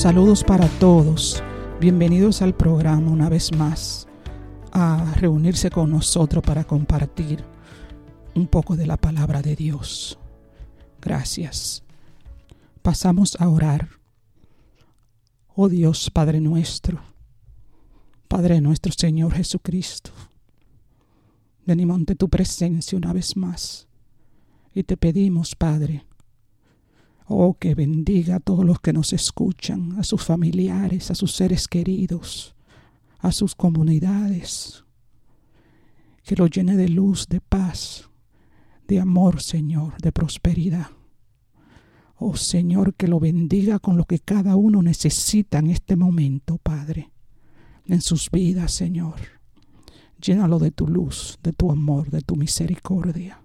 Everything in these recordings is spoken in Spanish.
Saludos para todos. Bienvenidos al programa una vez más a reunirse con nosotros para compartir un poco de la palabra de Dios. Gracias. Pasamos a orar. Oh Dios, Padre nuestro, Padre nuestro Señor Jesucristo, venimos ante tu presencia una vez más y te pedimos, Padre, Oh, que bendiga a todos los que nos escuchan, a sus familiares, a sus seres queridos, a sus comunidades. Que lo llene de luz, de paz, de amor, Señor, de prosperidad. Oh Señor, que lo bendiga con lo que cada uno necesita en este momento, Padre, en sus vidas, Señor. Llénalo de tu luz, de tu amor, de tu misericordia.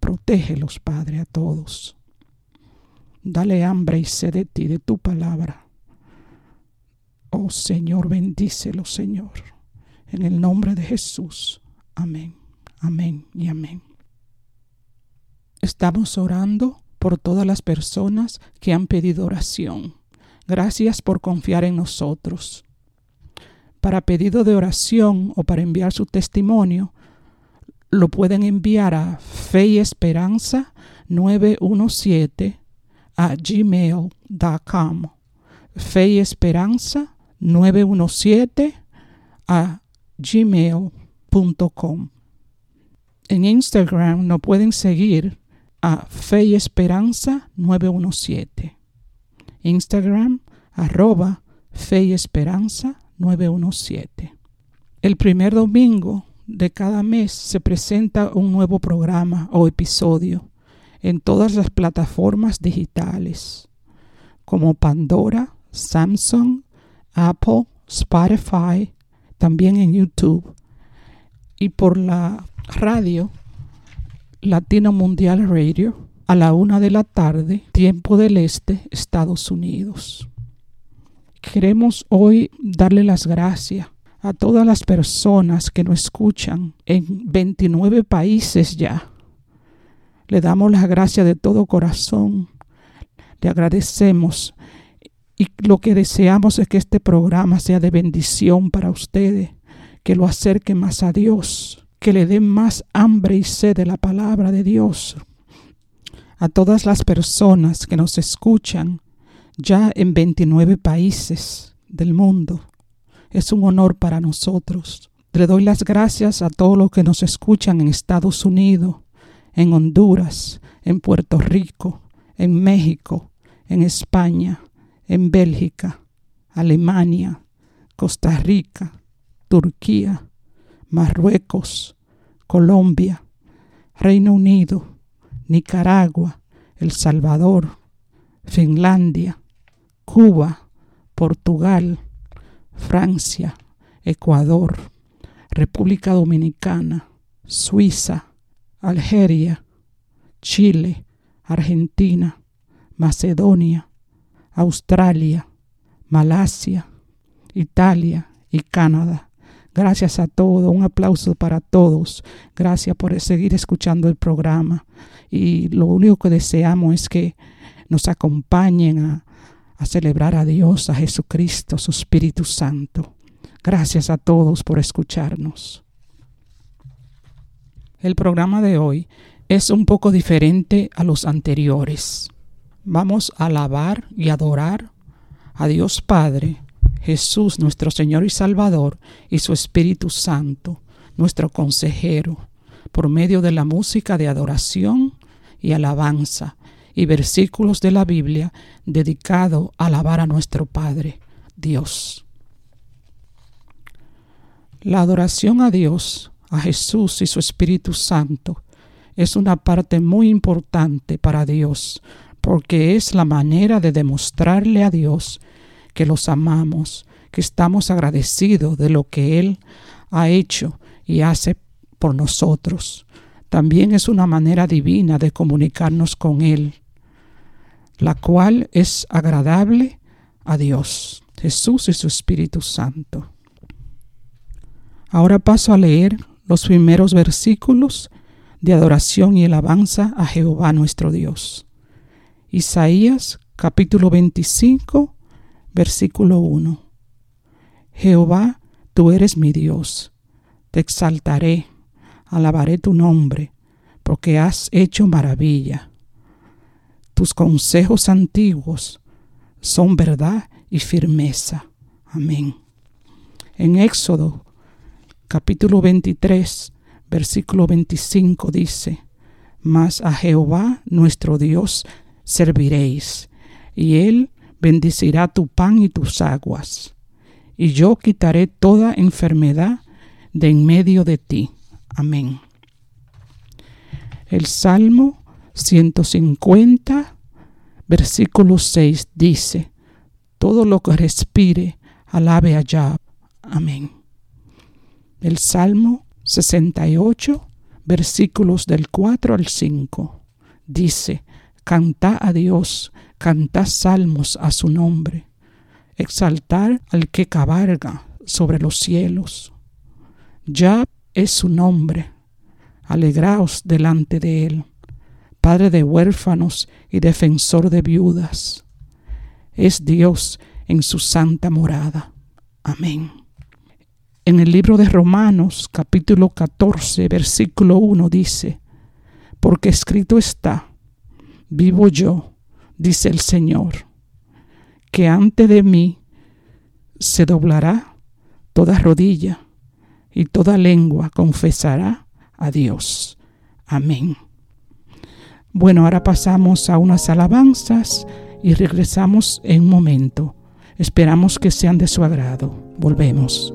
Protégelos, Padre, a todos Dale hambre y sed de ti, de tu palabra. Oh Señor, bendícelo, Señor. En el nombre de Jesús. Amén, amén y amén. Estamos orando por todas las personas que han pedido oración. Gracias por confiar en nosotros. Para pedido de oración o para enviar su testimonio, lo pueden enviar a Fe y Esperanza 917 a gmail.com. Fe y Esperanza 917 a gmail.com. En Instagram nos pueden seguir a Fe y Esperanza 917. Instagram arroba Fe y Esperanza 917. El primer domingo de cada mes se presenta un nuevo programa o episodio en todas las plataformas digitales como Pandora, Samsung, Apple, Spotify, también en YouTube y por la radio Latino Mundial Radio a la una de la tarde, tiempo del este, Estados Unidos. Queremos hoy darle las gracias a todas las personas que nos escuchan en 29 países ya le damos las gracias de todo corazón. Le agradecemos. Y lo que deseamos es que este programa sea de bendición para ustedes, que lo acerque más a Dios, que le dé más hambre y sed de la palabra de Dios. A todas las personas que nos escuchan ya en 29 países del mundo. Es un honor para nosotros. Le doy las gracias a todos los que nos escuchan en Estados Unidos, en Honduras, en Puerto Rico, en México, en España, en Bélgica, Alemania, Costa Rica, Turquía, Marruecos, Colombia, Reino Unido, Nicaragua, El Salvador, Finlandia, Cuba, Portugal, Francia, Ecuador, República Dominicana, Suiza, Algeria, Chile, Argentina, Macedonia, Australia, Malasia, Italia y Canadá. Gracias a todos, un aplauso para todos. Gracias por seguir escuchando el programa. Y lo único que deseamos es que nos acompañen a, a celebrar a Dios, a Jesucristo, su Espíritu Santo. Gracias a todos por escucharnos. El programa de hoy es un poco diferente a los anteriores. Vamos a alabar y adorar a Dios Padre, Jesús, nuestro Señor y Salvador, y su Espíritu Santo, nuestro consejero, por medio de la música de adoración y alabanza y versículos de la Biblia dedicado a alabar a nuestro Padre, Dios. La adoración a Dios, a Jesús y su Espíritu Santo es una parte muy importante para Dios, porque es la manera de demostrarle a Dios que los amamos, que estamos agradecidos de lo que Él ha hecho y hace por nosotros. También es una manera divina de comunicarnos con Él, la cual es agradable a Dios, Jesús y su Espíritu Santo. Ahora paso a leer los primeros versículos de adoración y alabanza a Jehová nuestro Dios. Isaías capítulo 25, versículo 1. Jehová, tú eres mi Dios, te exaltaré, alabaré tu nombre, porque has hecho maravilla. Tus consejos antiguos son verdad y firmeza. Amén. En Éxodo capítulo 23, versículo 25 dice, Mas a Jehová nuestro Dios serviréis, y él bendecirá tu pan y tus aguas, y yo quitaré toda enfermedad de en medio de ti. Amén. El Salmo 150, versículo 6 dice, Todo lo que respire, alabe allá. Amén el Salmo 68, versículos del 4 al 5. Dice, Canta a Dios, cantad salmos a su nombre, exaltar al que cabalga sobre los cielos. Ya es su nombre, alegraos delante de él, Padre de huérfanos y defensor de viudas. Es Dios en su santa morada. Amén. En el libro de Romanos capítulo 14 versículo 1 dice, porque escrito está, vivo yo, dice el Señor, que ante de mí se doblará toda rodilla y toda lengua confesará a Dios. Amén. Bueno, ahora pasamos a unas alabanzas y regresamos en un momento. Esperamos que sean de su agrado. Volvemos.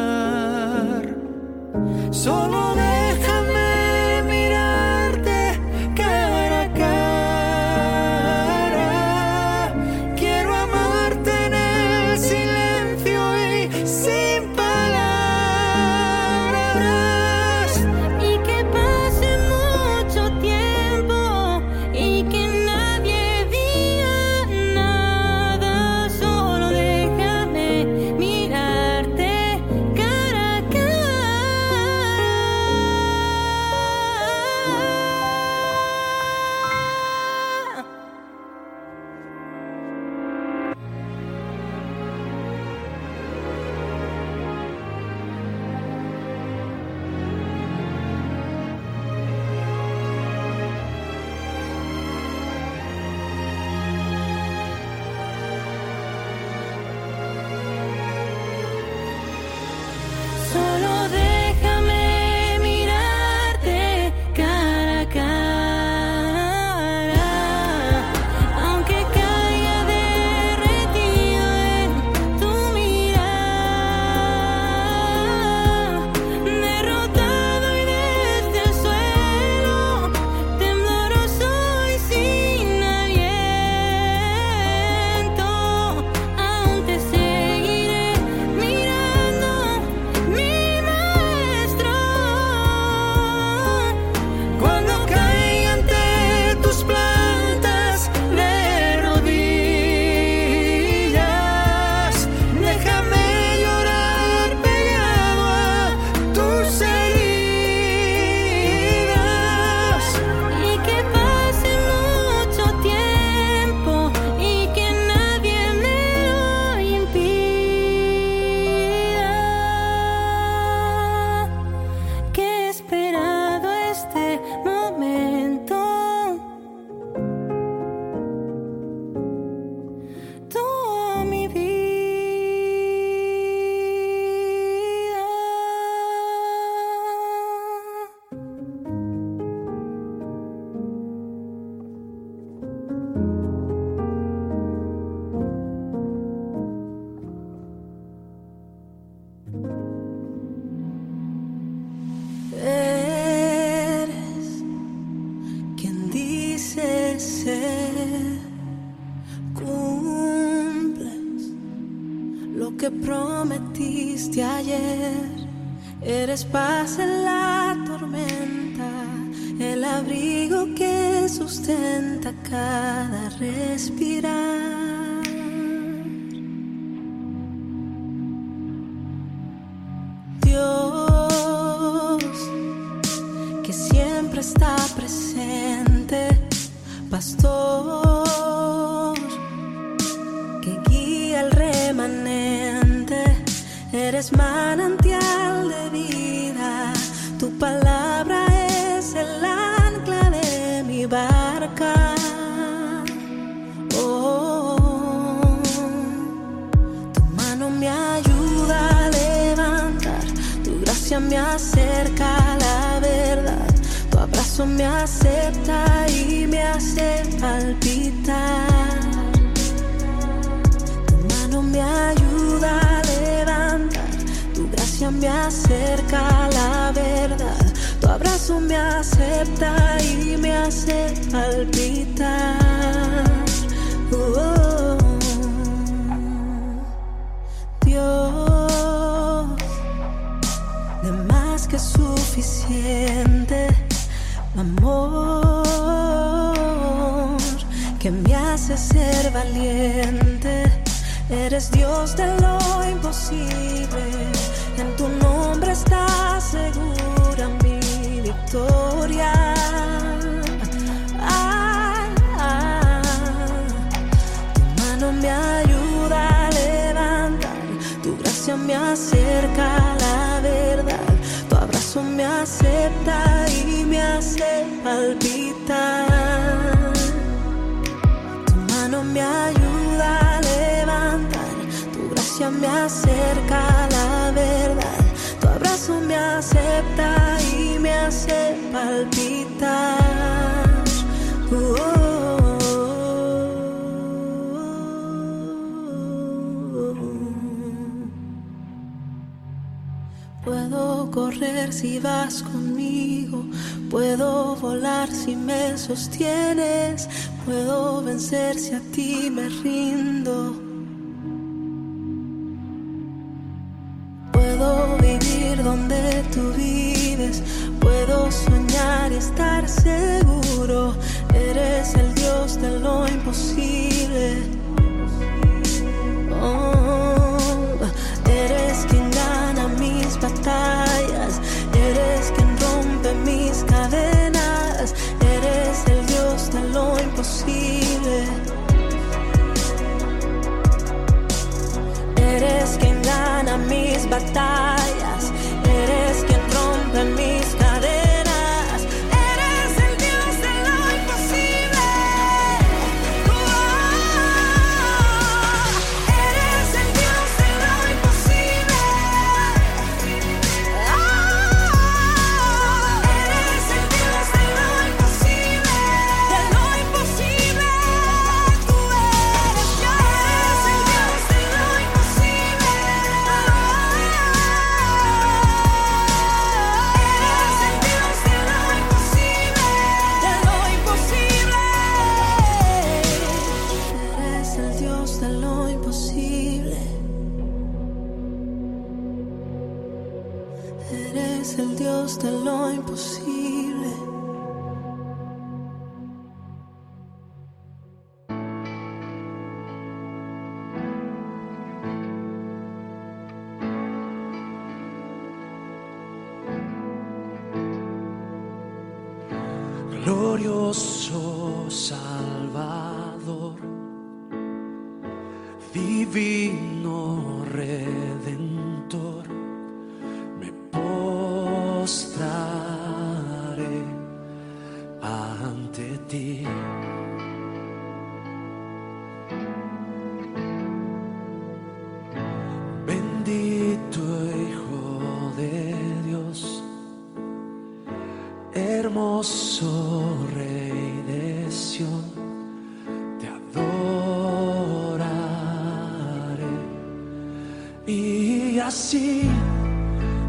Solo déjame acerca la verdad, tu abrazo me acepta y me hace palpitar. Tu mano me ayuda a levantar, tu gracia me acerca la verdad, tu abrazo me acepta y me hace palpitar. Oh, Dios, suficiente, amor, que me hace ser valiente. Eres Dios de lo imposible, en tu nombre está segura mi victoria. Ay, ay, tu mano me ayuda a levantar, tu gracia me acerca acepta y me hace palpitar. Tu mano me ayuda a levantar, tu gracia me acerca a la verdad, tu abrazo me acepta y me hace palpitar. correr si vas conmigo, puedo volar si me sostienes, puedo vencer si a ti me rindo. Puedo vivir donde tú vives, puedo soñar y estar seguro, eres el Dios de lo imposible. batalha.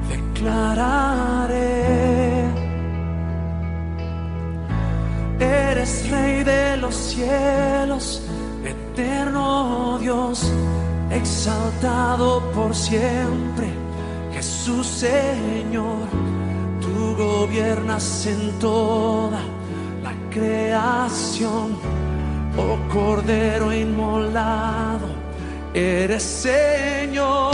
declararé. Eres rey de los cielos, eterno Dios, exaltado por siempre, Jesús Señor. Tú gobiernas en toda la creación, oh Cordero inmolado, eres Señor.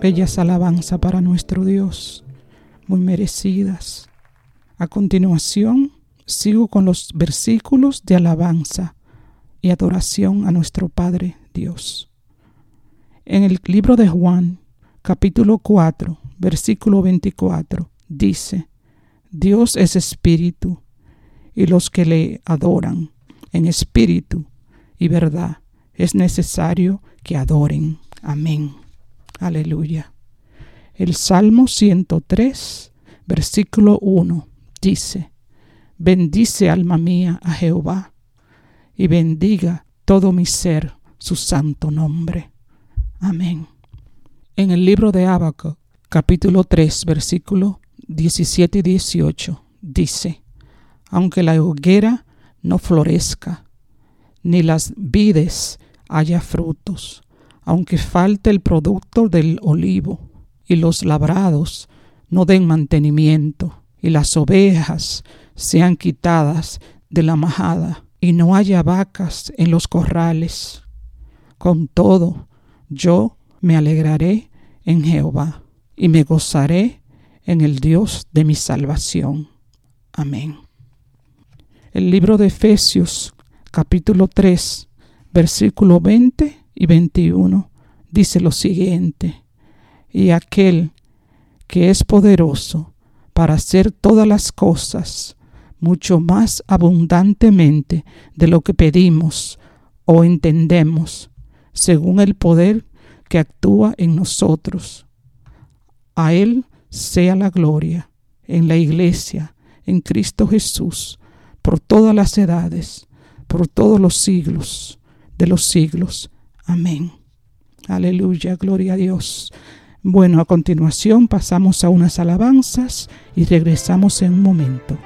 Bellas alabanza para nuestro Dios, muy merecidas. A continuación, sigo con los versículos de alabanza y adoración a nuestro Padre Dios. En el libro de Juan, capítulo 4, versículo 24, dice, Dios es espíritu, y los que le adoran en espíritu y verdad es necesario que adoren. Amén. Aleluya. El Salmo 103, versículo 1, dice, Bendice alma mía a Jehová, y bendiga todo mi ser su santo nombre. Amén. En el libro de Abaco, capítulo 3, versículo 17 y 18, dice, Aunque la hoguera no florezca, ni las vides haya frutos, aunque falte el producto del olivo, y los labrados no den mantenimiento, y las ovejas sean quitadas de la majada, y no haya vacas en los corrales. Con todo, yo me alegraré en Jehová, y me gozaré en el Dios de mi salvación. Amén. El libro de Efesios, capítulo 3, versículo 20 y 21 dice lo siguiente, y aquel que es poderoso para hacer todas las cosas mucho más abundantemente de lo que pedimos o entendemos, según el poder que actúa en nosotros. A Él sea la gloria en la iglesia, en Cristo Jesús, por todas las edades, por todos los siglos de los siglos. Amén. Aleluya, gloria a Dios. Bueno, a continuación pasamos a unas alabanzas y regresamos en un momento.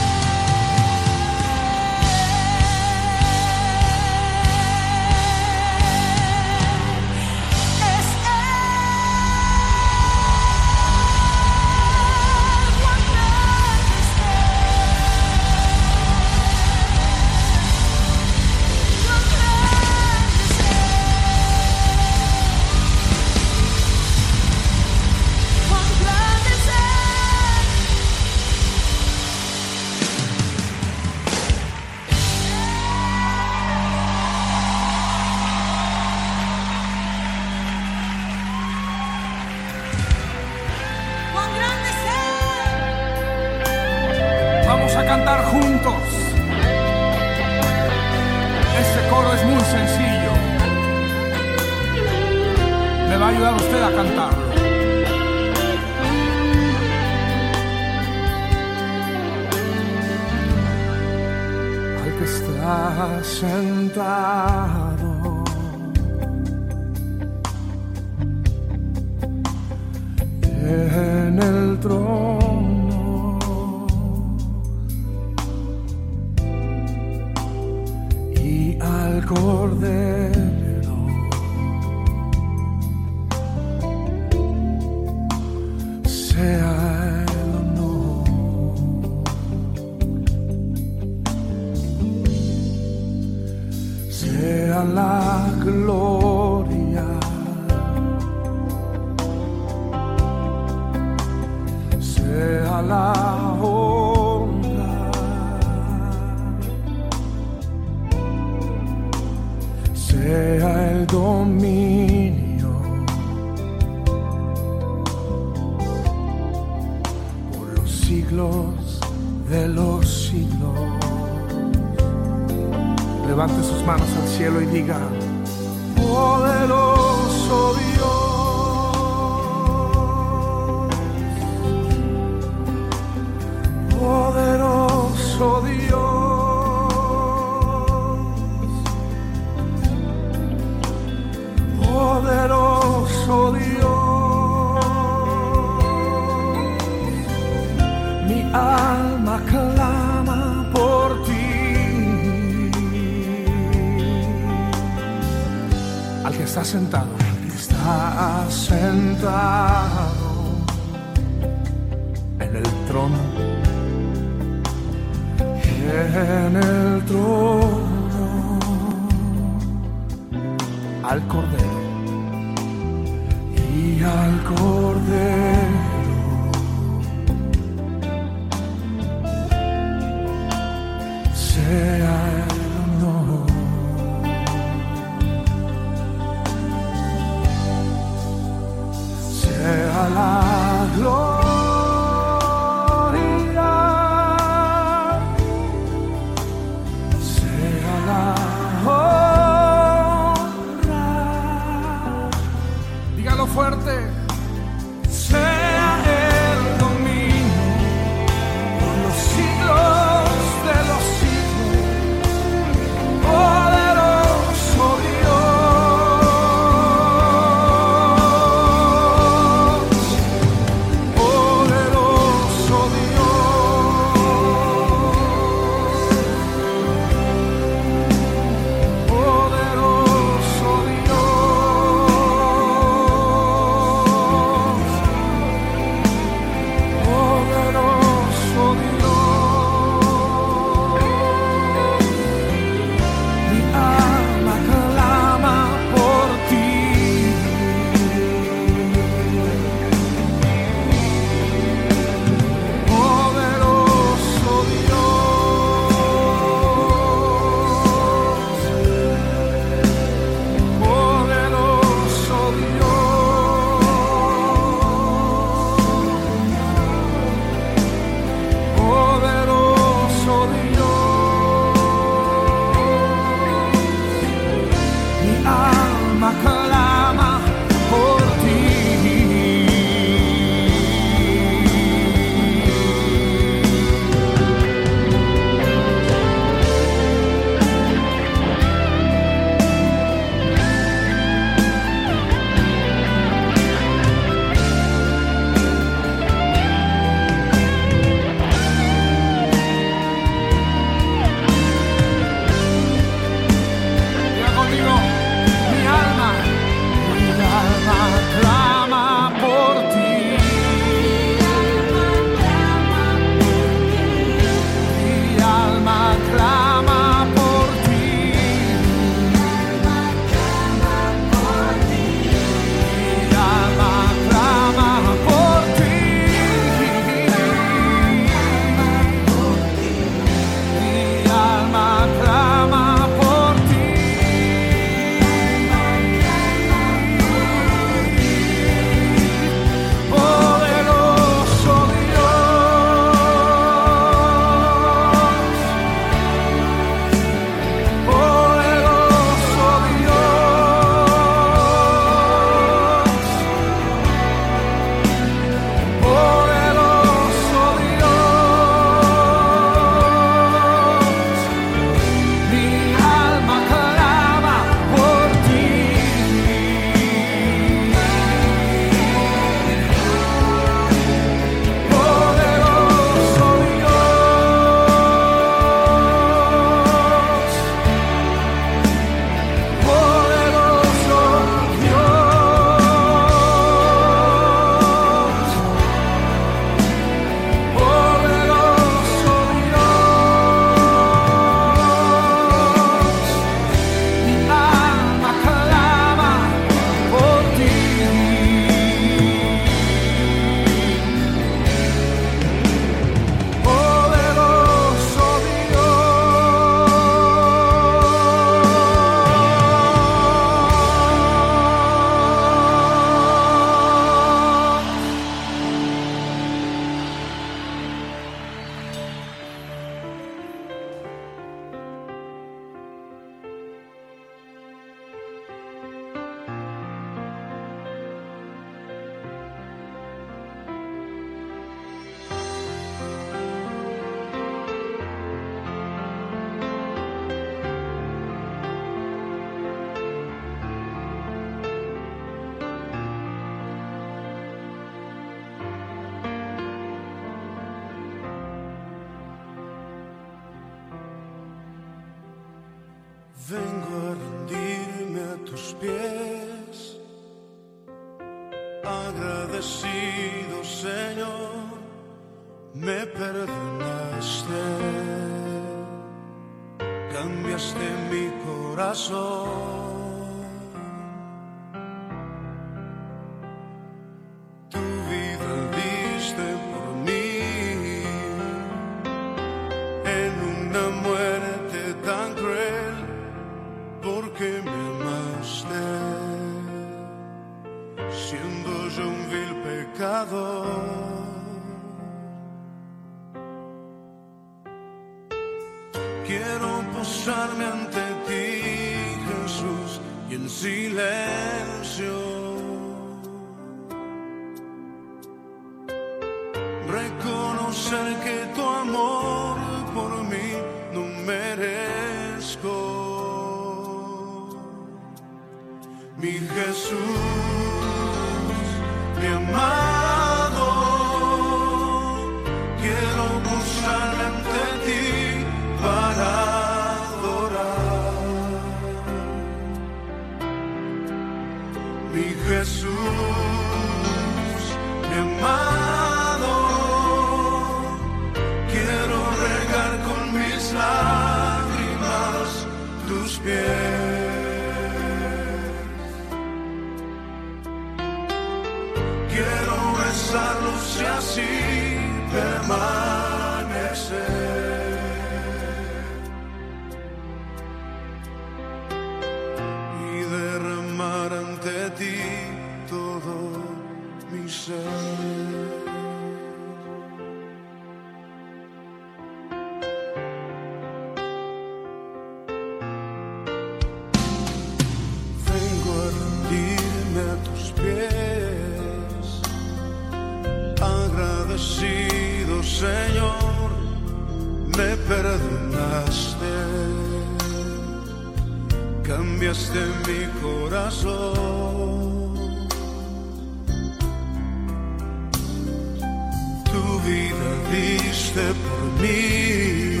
diste por mí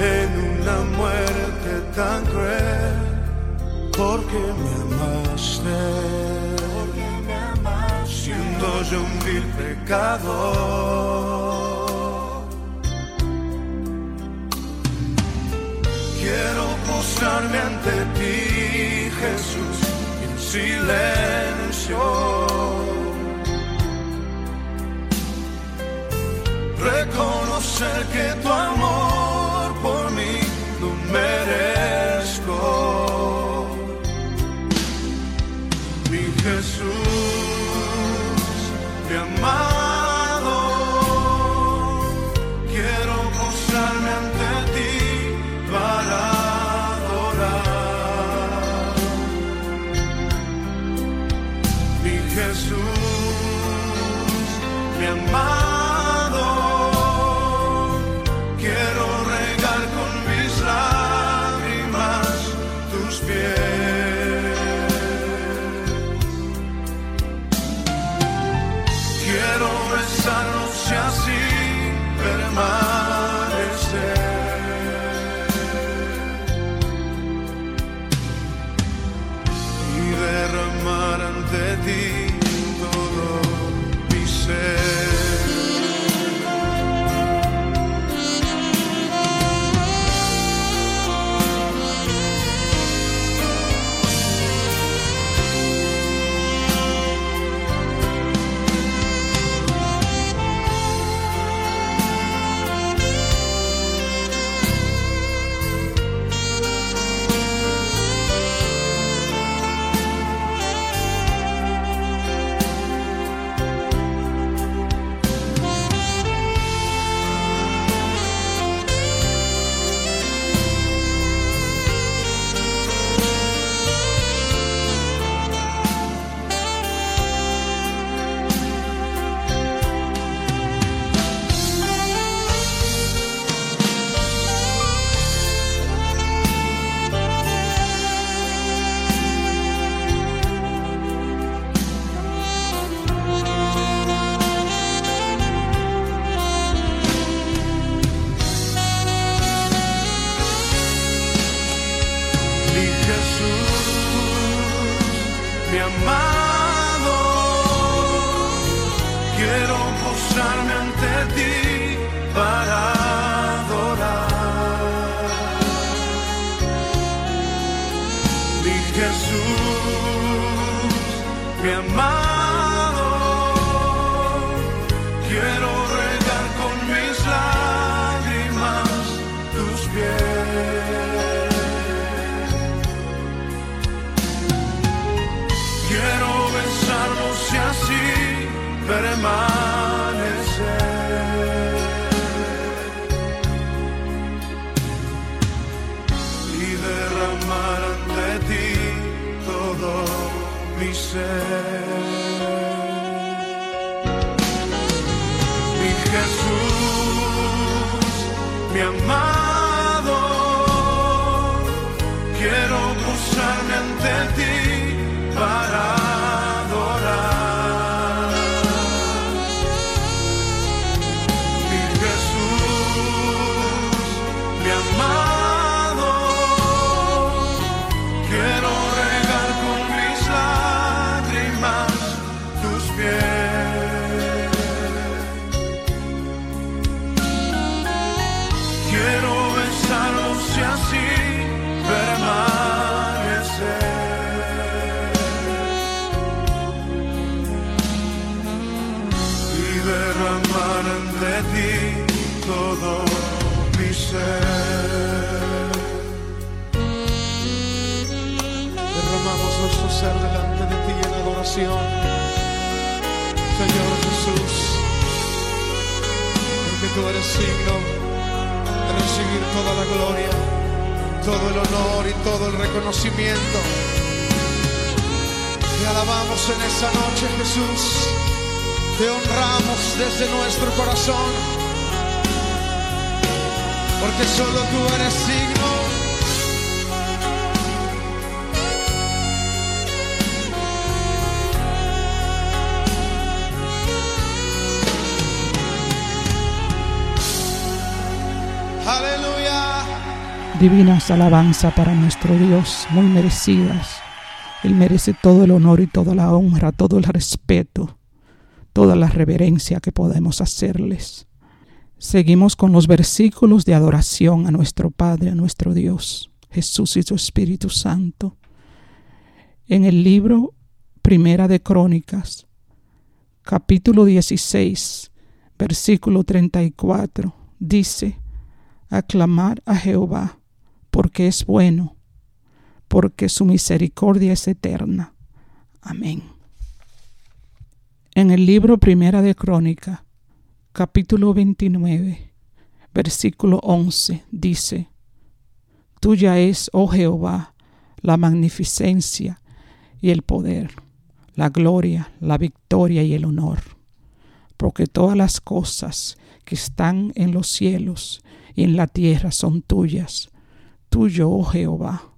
en una muerte tan cruel, porque me amaste, porque me amaste. siendo yo un vil pecador. Quiero postrarme ante ti, Jesús, en silencio reconocer que tu amor por mí lo merece. Solo tú eres signo. Aleluya. Divinas alabanza para nuestro Dios, muy merecidas. Él merece todo el honor y toda la honra, todo el respeto, toda la reverencia que podemos hacerles. Seguimos con los versículos de adoración a nuestro Padre, a nuestro Dios, Jesús y su Espíritu Santo. En el libro Primera de Crónicas, capítulo 16, versículo 34, dice, aclamar a Jehová, porque es bueno, porque su misericordia es eterna. Amén. En el libro Primera de Crónica, capítulo 29, versículo 11, dice, Tuya es, oh Jehová, la magnificencia y el poder, la gloria, la victoria y el honor, porque todas las cosas que están en los cielos y en la tierra son tuyas. Tuyo, oh Jehová,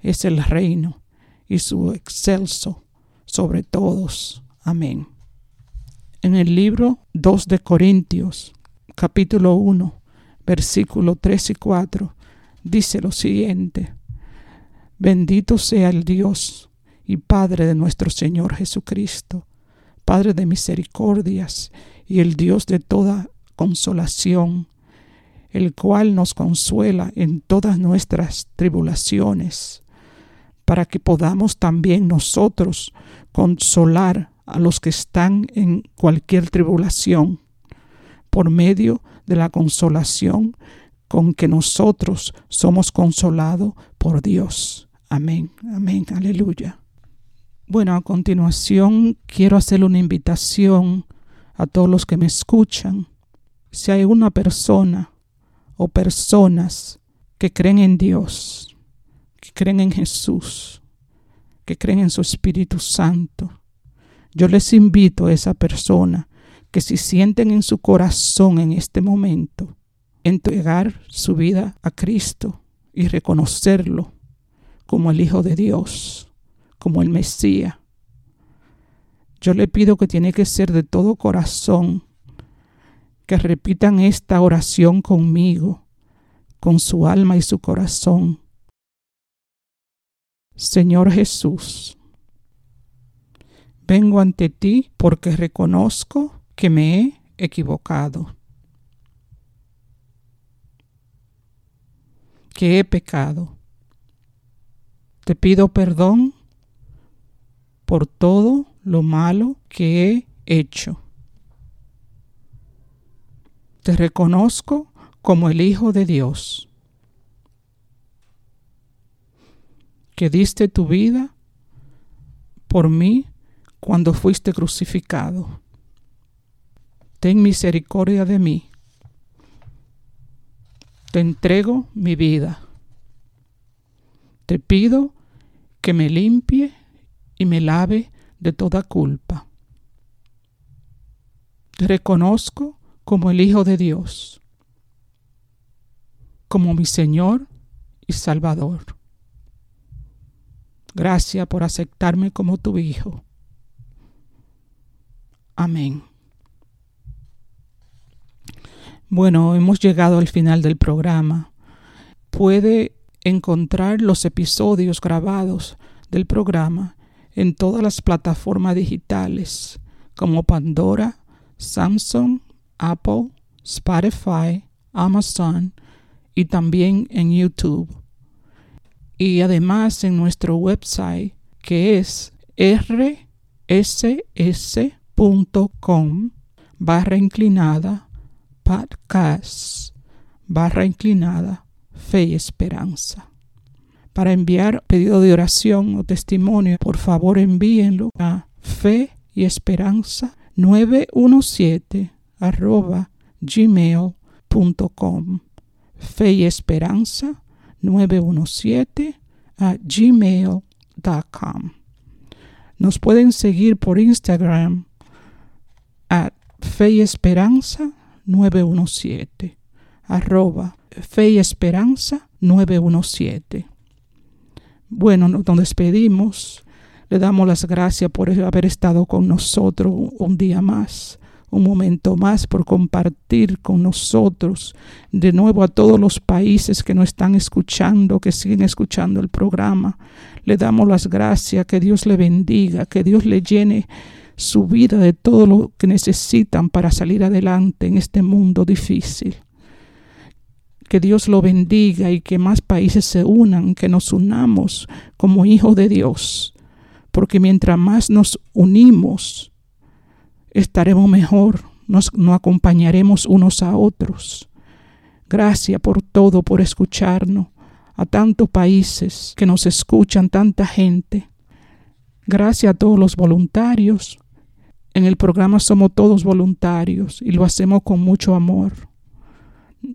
es el reino y su excelso sobre todos. Amén. En el libro 2 de Corintios, capítulo 1, versículo 3 y 4, dice lo siguiente. Bendito sea el Dios y Padre de nuestro Señor Jesucristo, Padre de misericordias y el Dios de toda consolación, el cual nos consuela en todas nuestras tribulaciones, para que podamos también nosotros consolar a los que están en cualquier tribulación, por medio de la consolación con que nosotros somos consolados por Dios. Amén, amén, aleluya. Bueno, a continuación quiero hacer una invitación a todos los que me escuchan. Si hay una persona o personas que creen en Dios, que creen en Jesús, que creen en su Espíritu Santo, yo les invito a esa persona que si sienten en su corazón en este momento, entregar su vida a Cristo y reconocerlo como el Hijo de Dios, como el Mesías. Yo le pido que tiene que ser de todo corazón, que repitan esta oración conmigo, con su alma y su corazón. Señor Jesús, Vengo ante ti porque reconozco que me he equivocado, que he pecado. Te pido perdón por todo lo malo que he hecho. Te reconozco como el Hijo de Dios, que diste tu vida por mí cuando fuiste crucificado. Ten misericordia de mí. Te entrego mi vida. Te pido que me limpie y me lave de toda culpa. Te reconozco como el Hijo de Dios, como mi Señor y Salvador. Gracias por aceptarme como tu Hijo. Amén. Bueno, hemos llegado al final del programa. Puede encontrar los episodios grabados del programa en todas las plataformas digitales como Pandora, Samsung, Apple, Spotify, Amazon y también en YouTube. Y además en nuestro website que es rss.com barra inclinada podcast barra inclinada fe y esperanza. Para enviar pedido de oración o testimonio, por favor envíenlo a fe y esperanza 917 arroba gmail.com fe y esperanza 917 a gmail.com nos pueden seguir por Instagram fe y esperanza 917 arroba fe y esperanza 917 bueno nos despedimos. Le damos las gracias por haber estado con nosotros un día más un momento más por compartir con nosotros de nuevo a todos los países que nos están escuchando, que siguen escuchando el programa. Le damos las gracias, que Dios le bendiga, que Dios le llene su vida de todo lo que necesitan para salir adelante en este mundo difícil. Que Dios lo bendiga y que más países se unan, que nos unamos como hijos de Dios, porque mientras más nos unimos, estaremos mejor, nos, acompañaremos unos a otros. Gracias por todo, por escucharnos, a tantos países que nos escuchan, tanta gente. Gracias a todos los voluntarios. En el programa somos todos voluntarios y lo hacemos con mucho amor.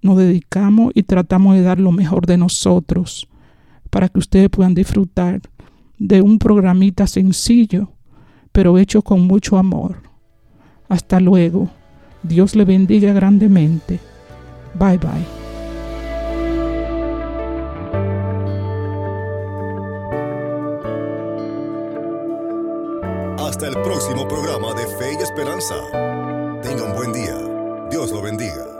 Nos dedicamos y tratamos de dar lo mejor de nosotros para que ustedes puedan disfrutar de un programita sencillo, pero hecho con mucho amor. Hasta luego. Dios le bendiga grandemente. Bye bye. Hasta el próximo programa de Esperanza. Tenga un buen día. Dios lo bendiga.